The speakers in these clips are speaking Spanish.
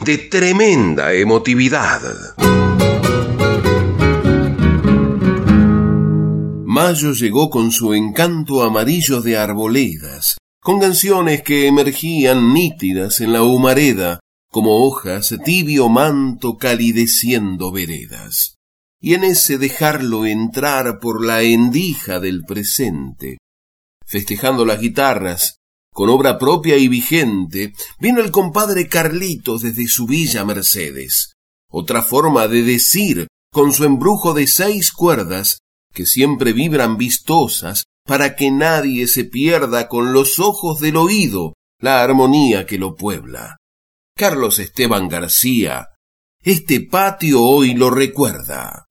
de tremenda emotividad. Mayo llegó con su encanto amarillo de arboledas, con canciones que emergían nítidas en la humareda, como hojas tibio manto calideciendo veredas y en ese dejarlo entrar por la endija del presente. Festejando las guitarras, con obra propia y vigente, vino el compadre Carlitos desde su villa Mercedes. Otra forma de decir, con su embrujo de seis cuerdas, que siempre vibran vistosas, para que nadie se pierda con los ojos del oído la armonía que lo puebla. Carlos Esteban García, este patio hoy lo recuerda.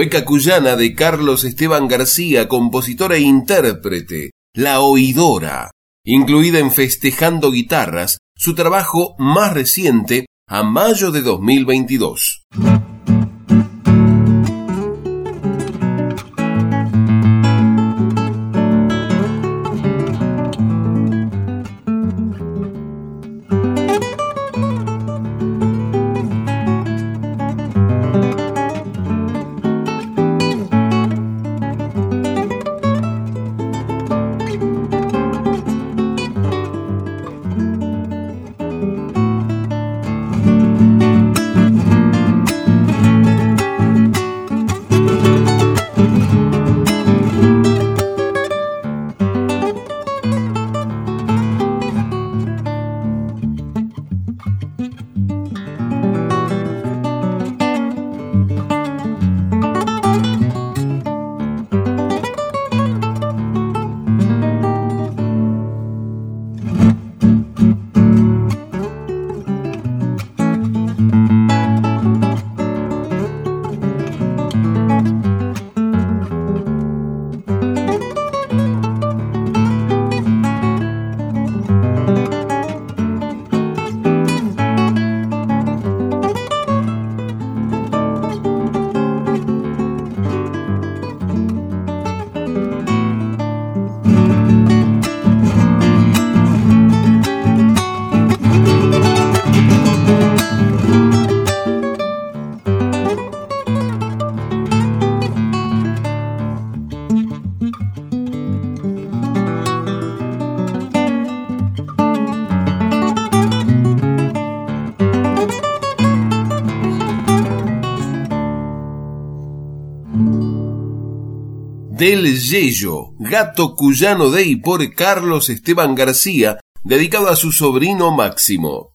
Cueca Cuyana de Carlos Esteban García, compositor e intérprete, La Oidora, incluida en Festejando Guitarras, su trabajo más reciente, a mayo de 2022. Del Yello, gato cuyano de y por Carlos Esteban García, dedicado a su sobrino Máximo.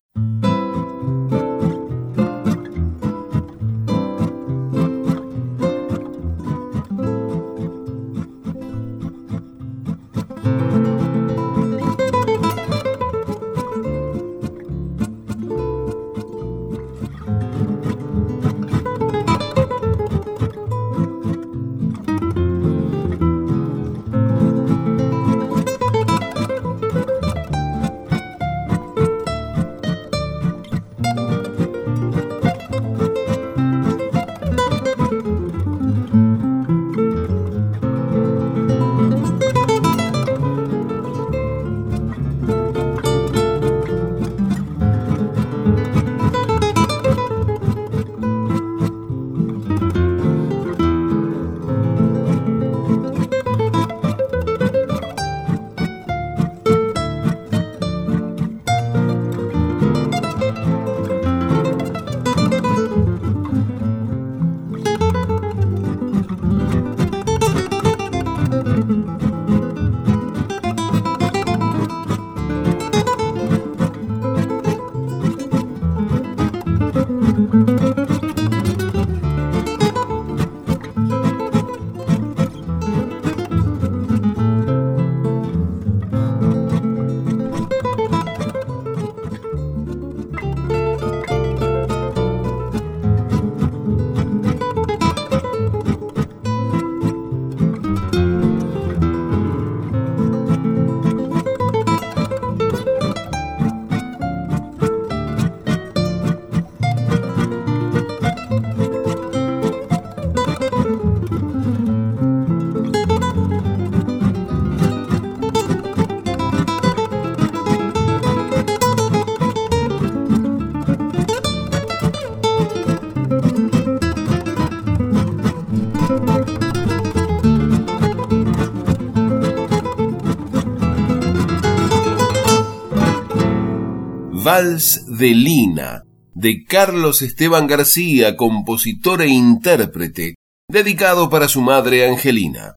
Vals de Lina, de Carlos Esteban García, compositor e intérprete, dedicado para su madre Angelina.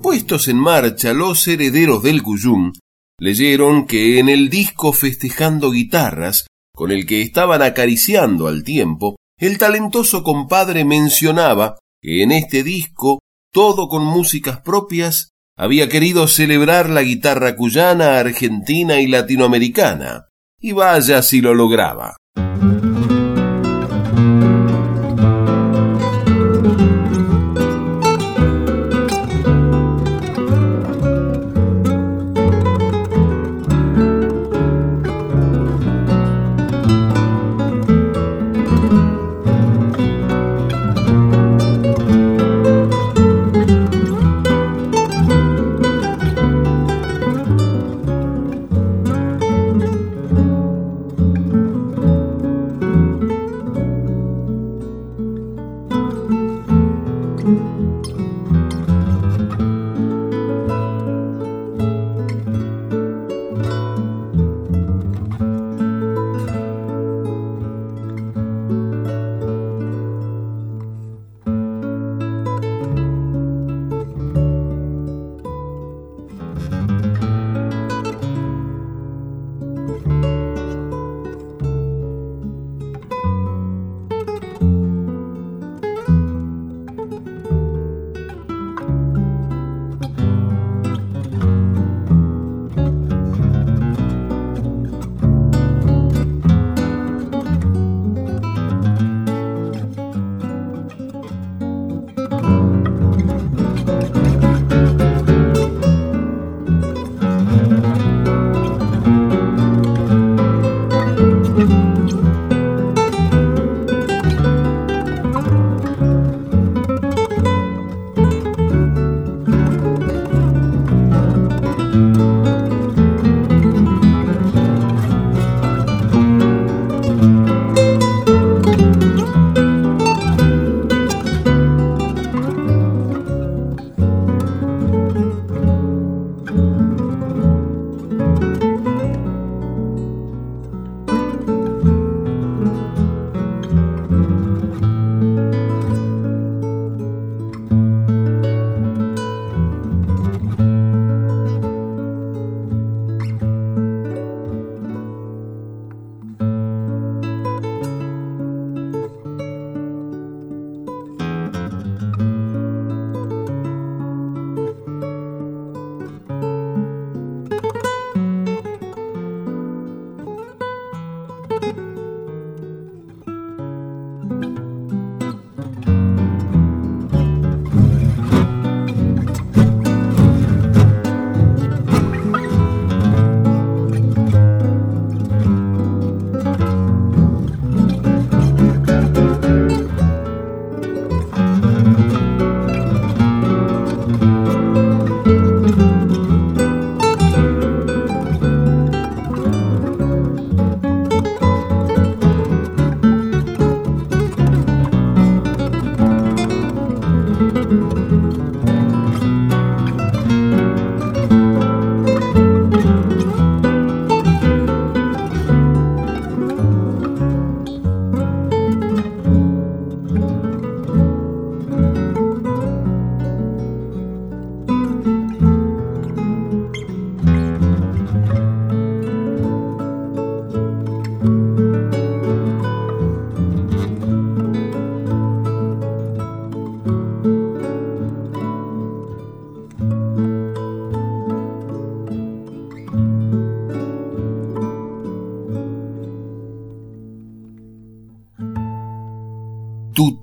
Puestos en marcha, los herederos del Cuyum leyeron que en el disco Festejando Guitarras, con el que estaban acariciando al tiempo, el talentoso compadre mencionaba que en este disco, todo con músicas propias, había querido celebrar la guitarra cuyana, argentina y latinoamericana, y vaya si lo lograba.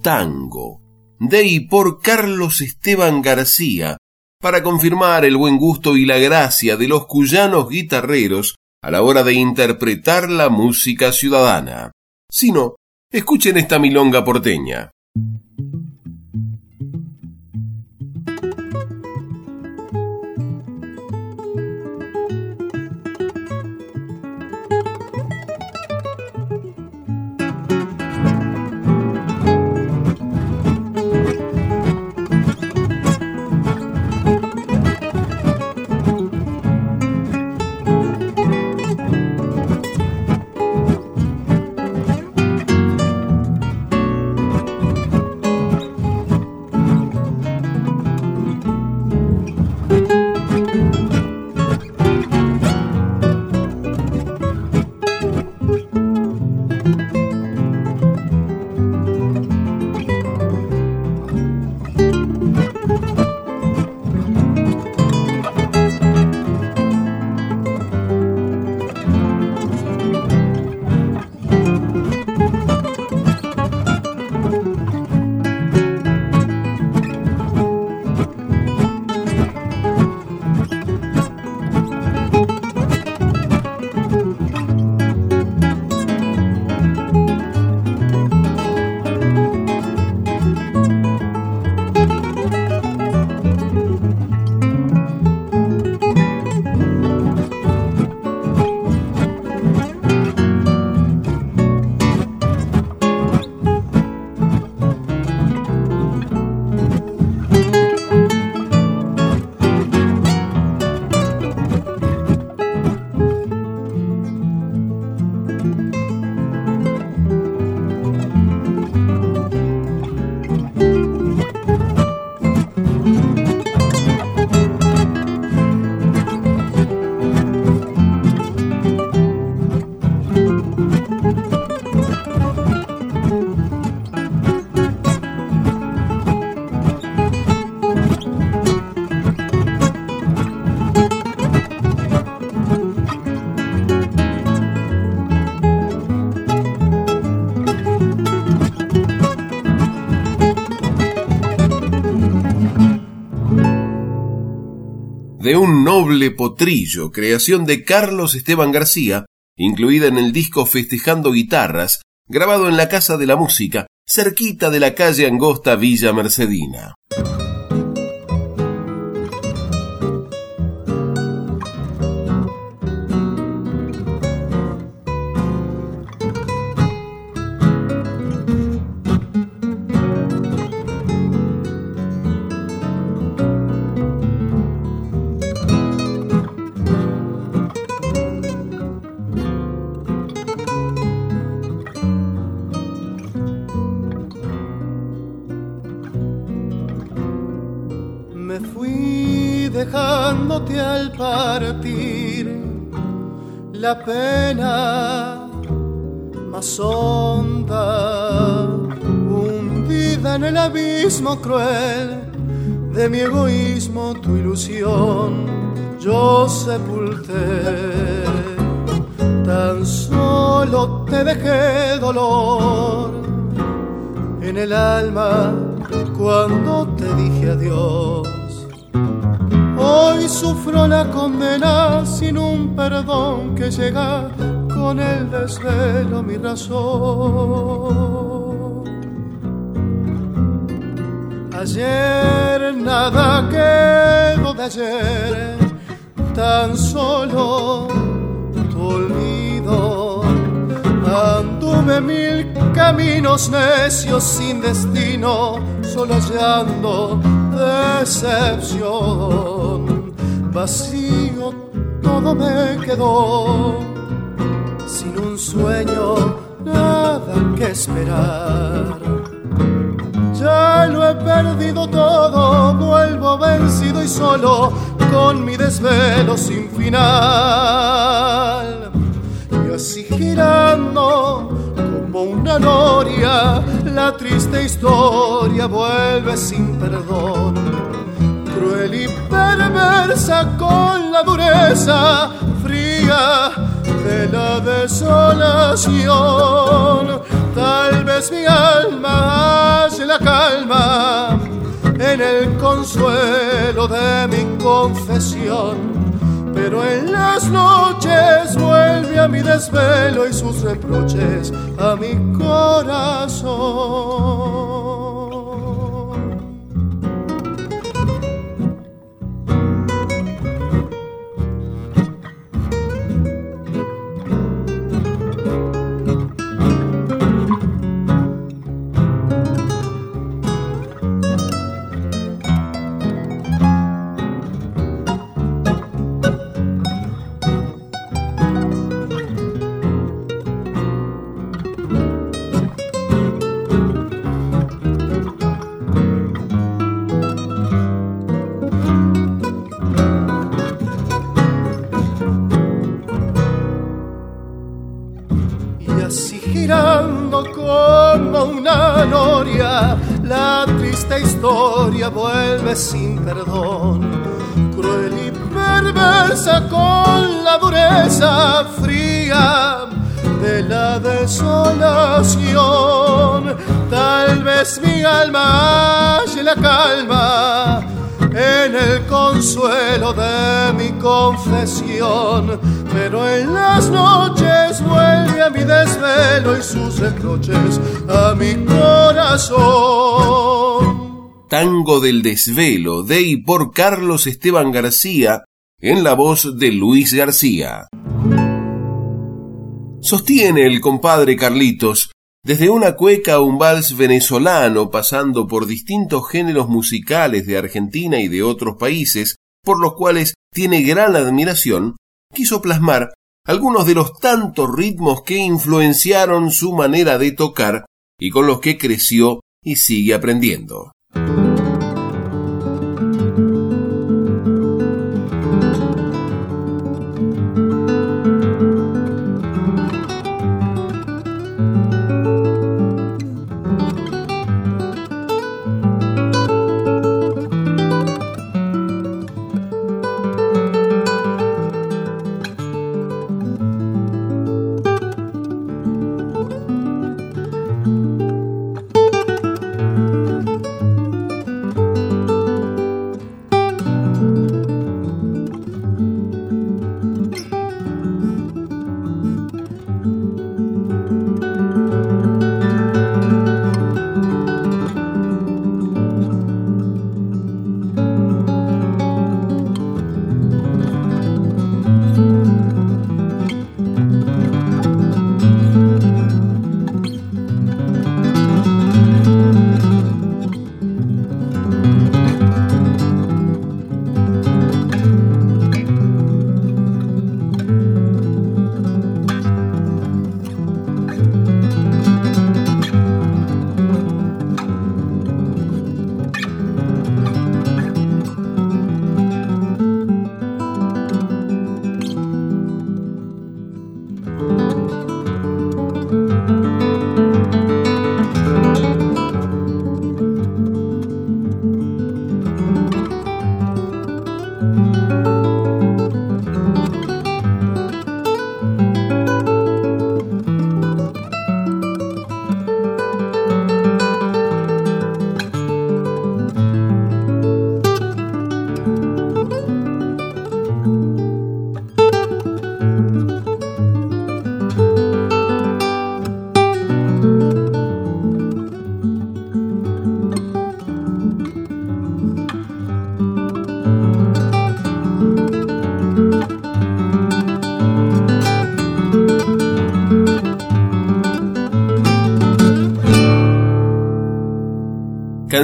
Tango, de y por Carlos Esteban García, para confirmar el buen gusto y la gracia de los cuyanos guitarreros a la hora de interpretar la música ciudadana. Si no, escuchen esta milonga porteña. De un noble potrillo, creación de Carlos Esteban García, incluida en el disco Festejando Guitarras, grabado en la Casa de la Música, cerquita de la calle angosta Villa Mercedina. Cruel de mi egoísmo, tu ilusión, yo sepulté. Tan solo te dejé dolor en el alma cuando te dije adiós Hoy sufro la condena sin un perdón que llega con el desvelo mi razón. Ayer nada quedó de ayer, tan solo tu olvido. Anduve mil caminos necios sin destino, solo hallando decepción. Vacío todo me quedó, sin un sueño, nada que esperar. Ya lo he perdido todo, vuelvo vencido y solo, con mi desvelo sin final. Y así girando como una noria, la triste historia vuelve sin perdón. Cruel y perversa con la dureza fría de la desolación. Tal vez mi alma la calma en el consuelo de mi confesión. Pero en las noches vuelve a mi desvelo y sus reproches a mi corazón. Vuelve sin perdón, cruel y perversa con la dureza fría de la desolación. Tal vez mi alma halle la calma en el consuelo de mi confesión, pero en las noches vuelve a mi desvelo y sus reproches a mi corazón. Tango del Desvelo de y por Carlos Esteban García, en la voz de Luis García. Sostiene el compadre Carlitos, desde una cueca a un vals venezolano, pasando por distintos géneros musicales de Argentina y de otros países, por los cuales tiene gran admiración, quiso plasmar algunos de los tantos ritmos que influenciaron su manera de tocar y con los que creció y sigue aprendiendo.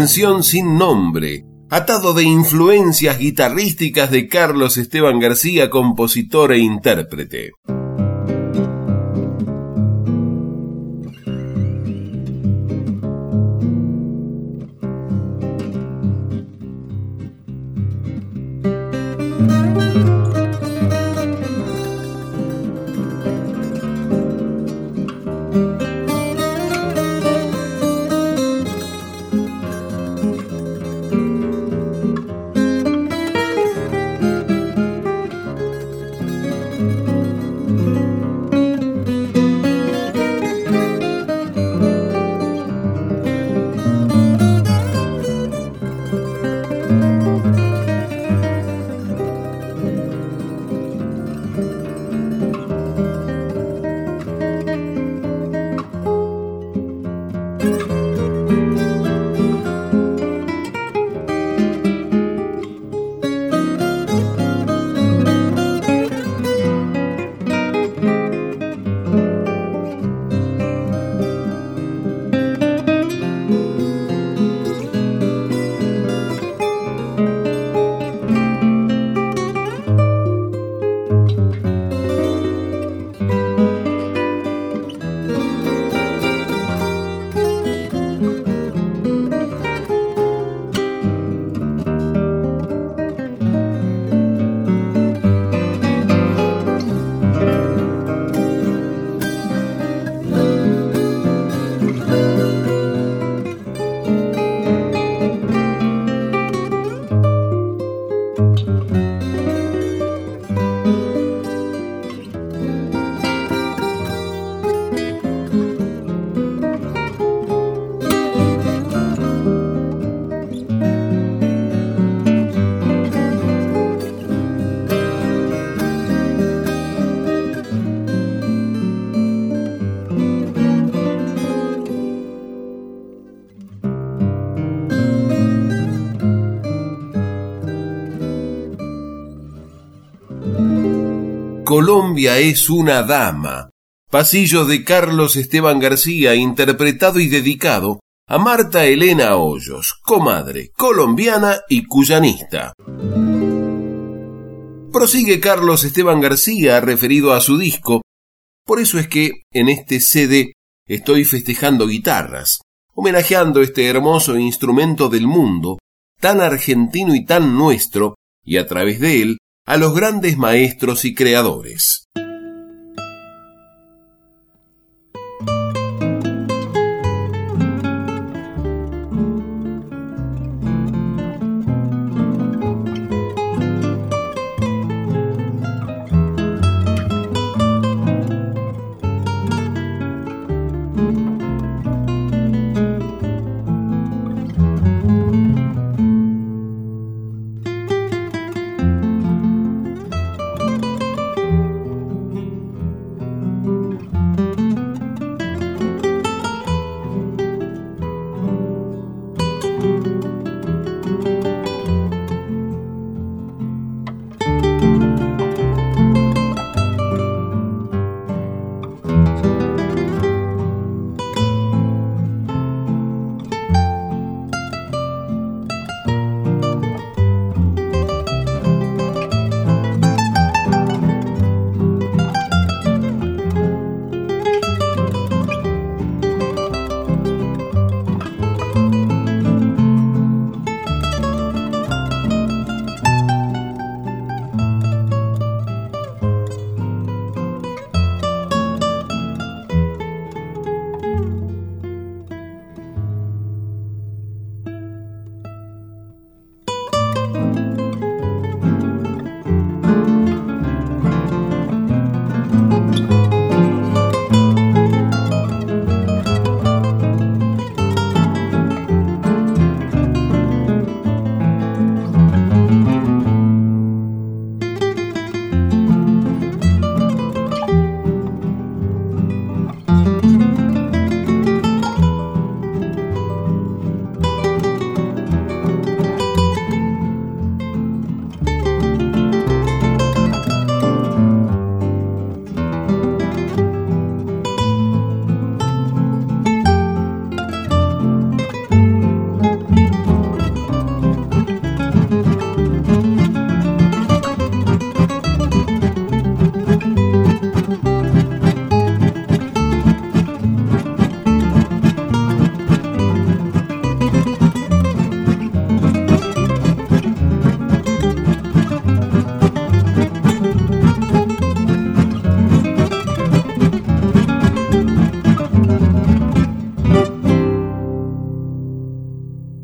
Canción sin nombre, atado de influencias guitarrísticas de Carlos Esteban García, compositor e intérprete. Colombia es una dama. Pasillo de Carlos Esteban García, interpretado y dedicado a Marta Elena Hoyos, comadre, colombiana y cuyanista. Prosigue Carlos Esteban García referido a su disco, por eso es que en este CD estoy festejando guitarras, homenajeando este hermoso instrumento del mundo, tan argentino y tan nuestro, y a través de él, a los grandes maestros y creadores.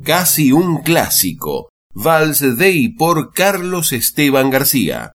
Casi un clásico, Vals de y por Carlos Esteban García.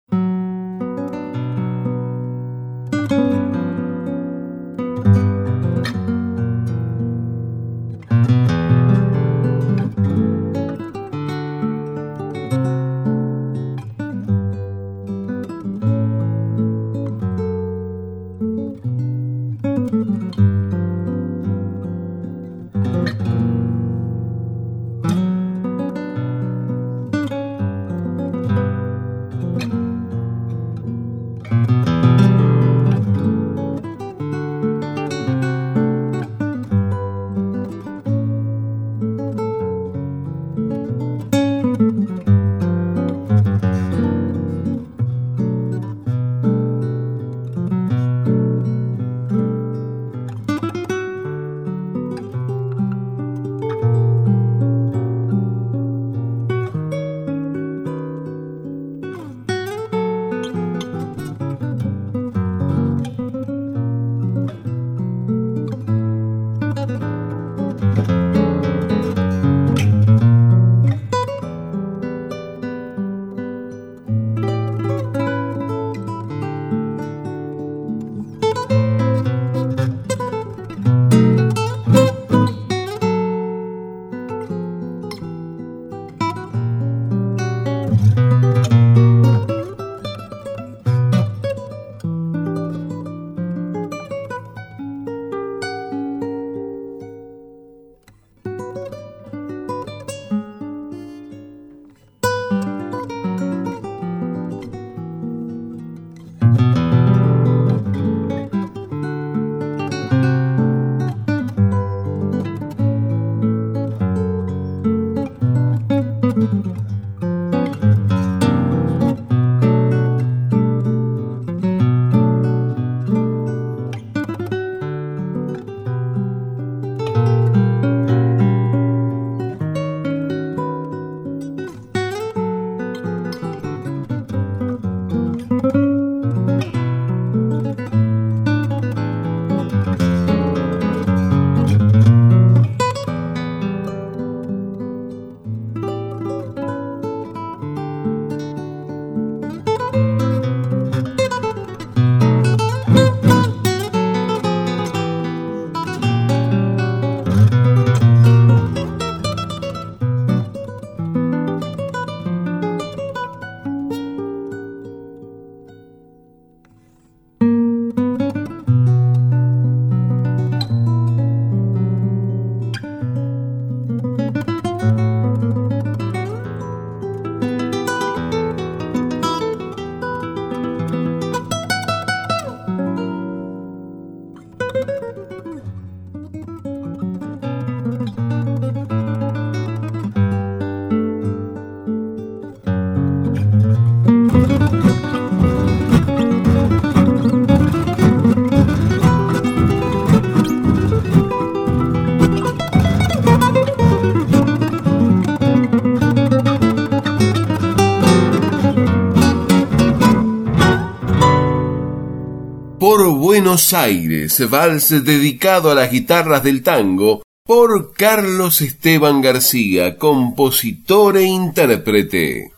Buenos Aires, vals dedicado a las guitarras del tango por Carlos Esteban García, compositor e intérprete.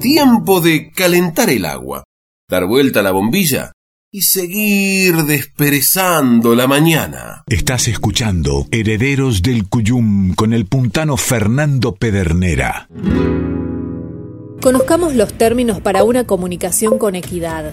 Tiempo de calentar el agua, dar vuelta a la bombilla y seguir desperezando la mañana. Estás escuchando Herederos del Cuyum con el puntano Fernando Pedernera. Conozcamos los términos para una comunicación con equidad.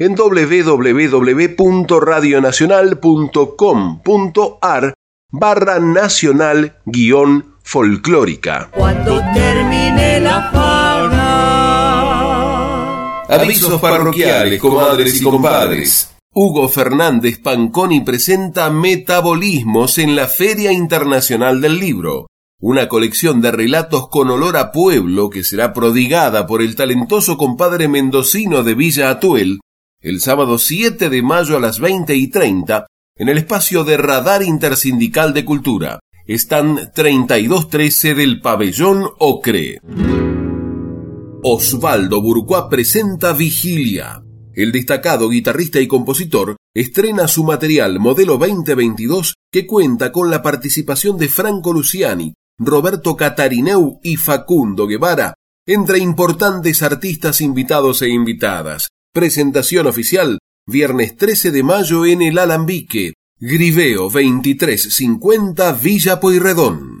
en www.radionacional.com.ar barra nacional guion folclórica. Cuando termine la fauna. Avisos parroquiales, comadres y compadres. Hugo Fernández Panconi presenta Metabolismos en la Feria Internacional del Libro, una colección de relatos con olor a pueblo que será prodigada por el talentoso compadre mendocino de Villa Atuel el sábado 7 de mayo a las 20 y 30 en el espacio de Radar Intersindical de Cultura. Están 3213 del pabellón Ocre. Osvaldo Burcuá presenta Vigilia. El destacado guitarrista y compositor estrena su material modelo 2022 que cuenta con la participación de Franco Luciani, Roberto Catarineu y Facundo Guevara, entre importantes artistas invitados e invitadas. Presentación oficial, viernes 13 de mayo en el Alambique, Griveo 2350 Villa Pueyrredón.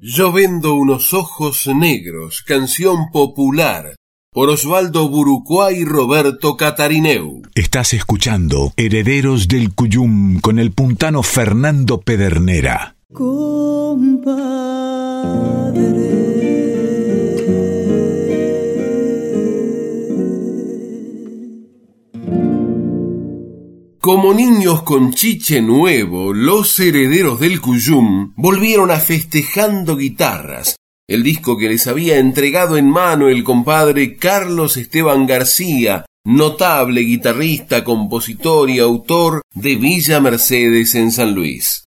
Yo vendo unos ojos negros, canción popular, por Osvaldo Burucuá y Roberto Catarineu. Estás escuchando Herederos del Cuyum con el puntano Fernando Pedernera. Como niños con chiche nuevo, los herederos del Cuyum volvieron a Festejando Guitarras, el disco que les había entregado en mano el compadre Carlos Esteban García, notable guitarrista, compositor y autor de Villa Mercedes en San Luis.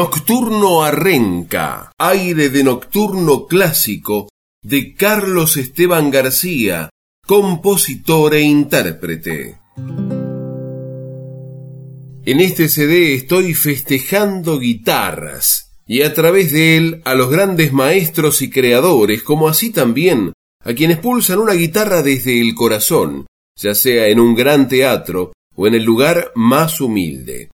Nocturno Arrenca, aire de nocturno clásico de Carlos Esteban García, compositor e intérprete. En este CD estoy festejando guitarras y a través de él a los grandes maestros y creadores, como así también a quienes pulsan una guitarra desde el corazón, ya sea en un gran teatro o en el lugar más humilde.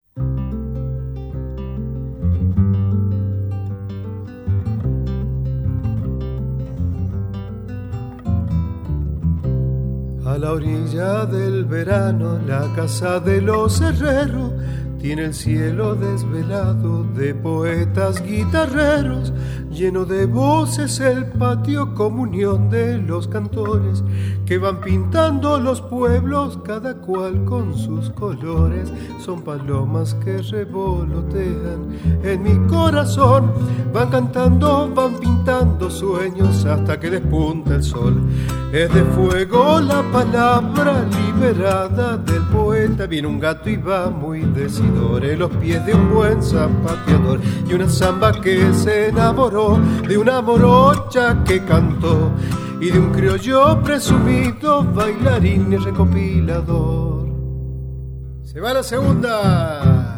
La orilla del verano, la casa de los herreros tiene el cielo desvelado de poetas guitarreros, lleno de voces el patio comunión de los cantores que van pintando los pueblos cada cual con sus colores. Son palomas que revolotean en mi corazón, van cantando, van pintando sueños hasta que despunta el sol. Es de fuego la palabra liberada del poeta, viene un gato y va muy decidido en los pies de un buen zapateador y una samba que se enamoró de una morocha que cantó y de un criollo presumido bailarín y recopilador. Se va la segunda.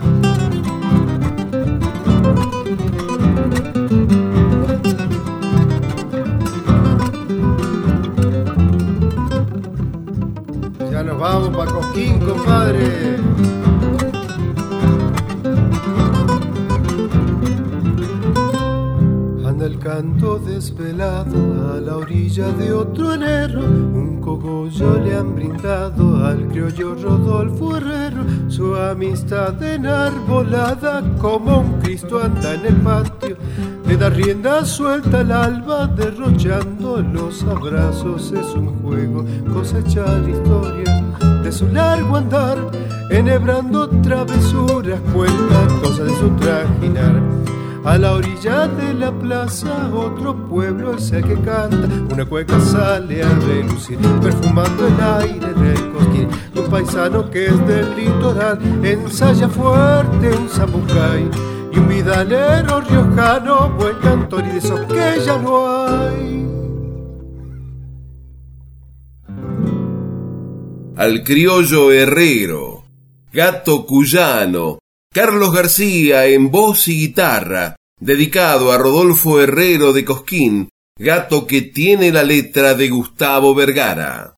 Ya nos vamos para Coquín, compadre. El canto desvelado a la orilla de otro enero. Un cogollo le han brindado al criollo Rodolfo Herrero. Su amistad enarbolada como un Cristo anda en el patio. Le da rienda suelta al alba derrochando los abrazos. Es un juego cosechar historias de su largo andar. Enhebrando travesuras, cuenta cosas de su trajinar a la orilla de la plaza otro pueblo es el que canta, una cueca sale a relucir, perfumando el aire del cosquín. Y un paisano que es del litoral ensaya fuerte un zapucay. Y un vidalero riojano, buen cantor y de esos que ya no hay. Al criollo herrero, gato cuyano, Carlos García en voz y guitarra, dedicado a Rodolfo Herrero de Cosquín, gato que tiene la letra de Gustavo Vergara.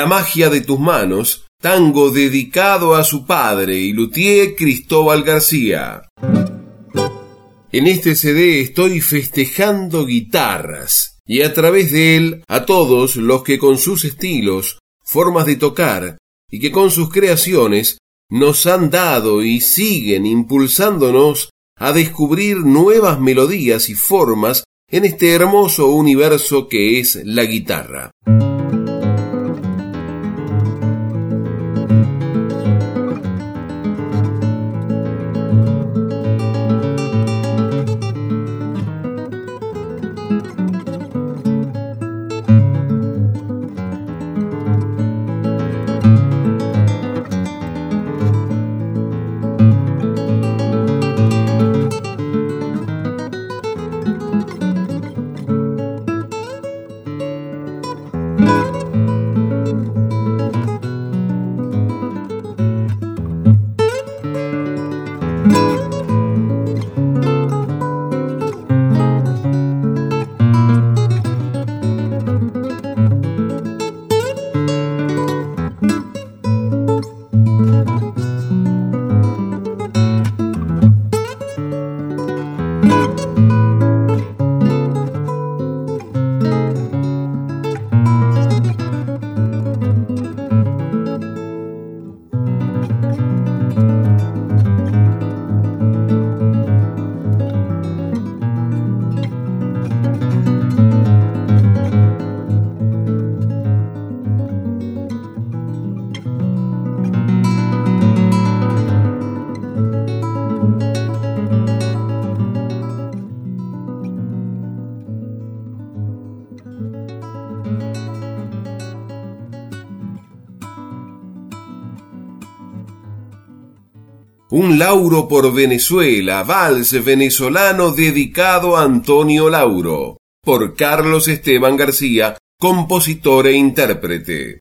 La magia de tus manos tango dedicado a su padre y luthier Cristóbal García. En este CD estoy festejando guitarras y a través de él a todos los que con sus estilos, formas de tocar y que con sus creaciones nos han dado y siguen impulsándonos a descubrir nuevas melodías y formas en este hermoso universo que es la guitarra. Por Venezuela, vals venezolano dedicado a Antonio Lauro, por Carlos Esteban García, compositor e intérprete.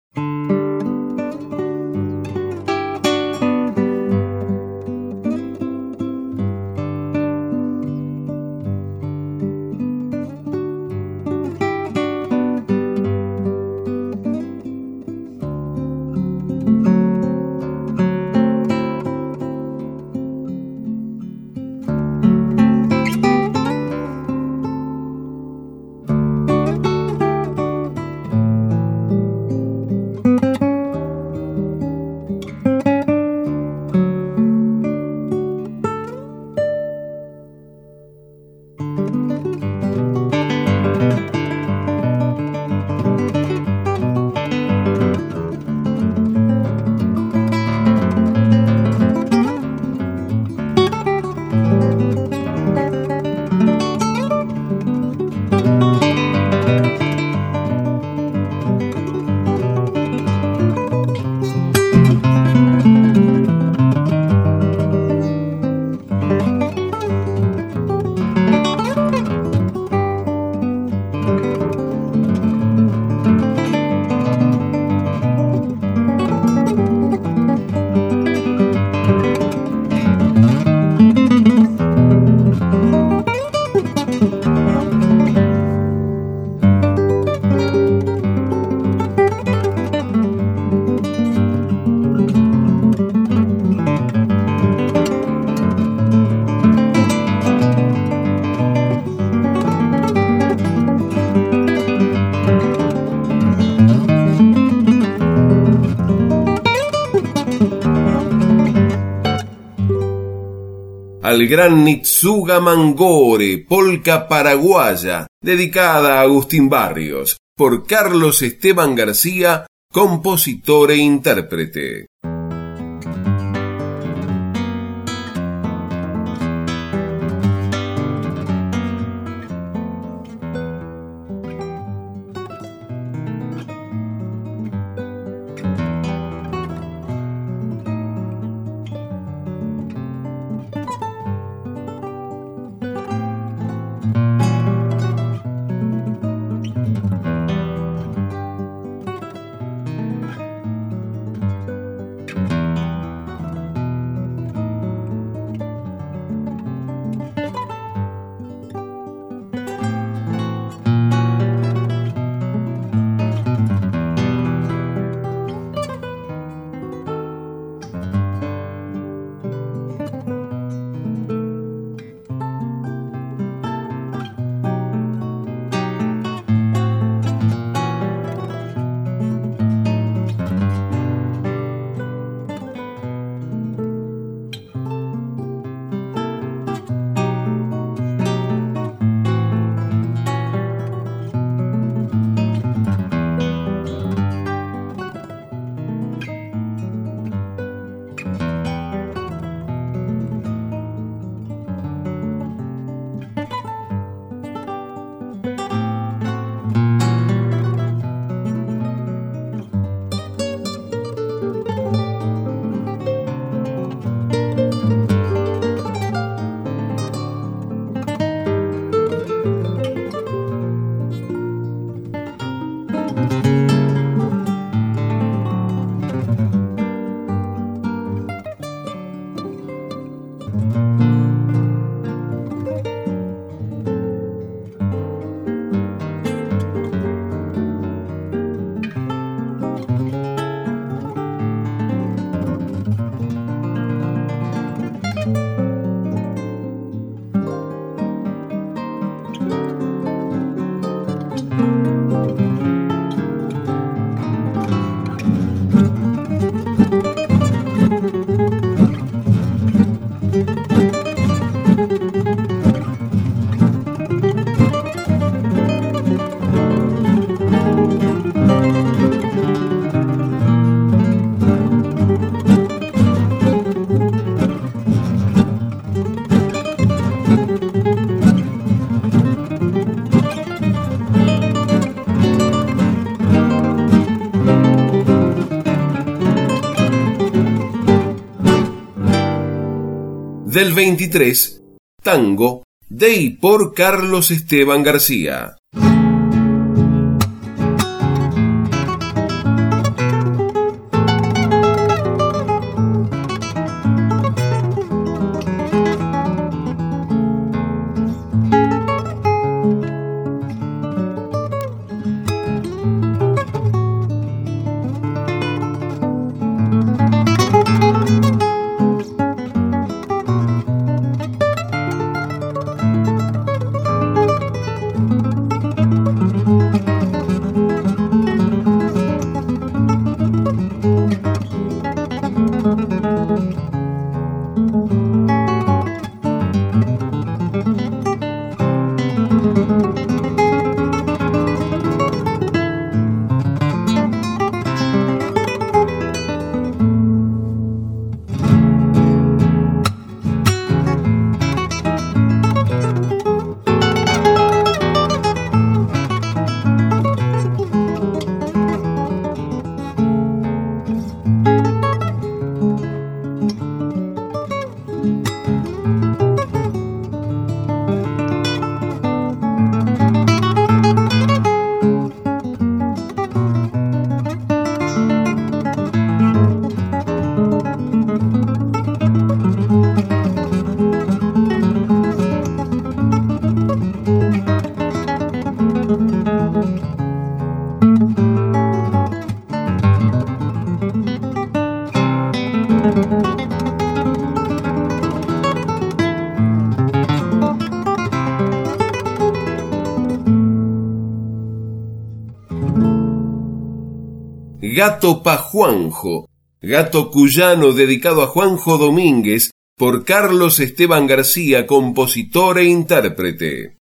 Gran Nitsuga Mangore, polca paraguaya, dedicada a Agustín Barrios, por Carlos Esteban García, compositor e intérprete. Del 23, Tango, de y por Carlos Esteban García. Gato pa' Juanjo, gato cuyano dedicado a Juanjo Domínguez por Carlos Esteban García, compositor e intérprete.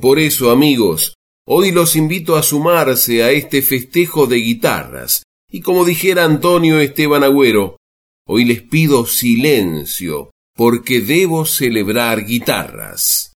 Por eso, amigos, hoy los invito a sumarse a este festejo de guitarras, y como dijera Antonio Esteban Agüero, hoy les pido silencio, porque debo celebrar guitarras.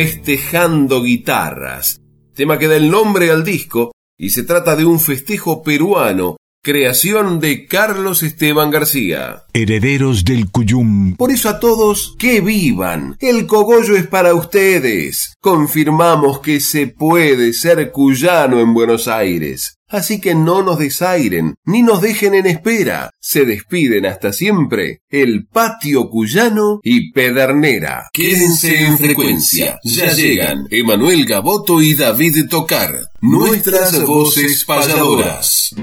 Festejando Guitarras, tema que da el nombre al disco y se trata de un festejo peruano Creación de Carlos Esteban García. Herederos del Cuyum. Por eso a todos, que vivan. El cogollo es para ustedes. Confirmamos que se puede ser cuyano en Buenos Aires. Así que no nos desairen, ni nos dejen en espera. Se despiden hasta siempre el patio cuyano y pedernera. Quédense en frecuencia. Ya llegan Emanuel Gaboto y David Tocar, nuestras voces payadoras.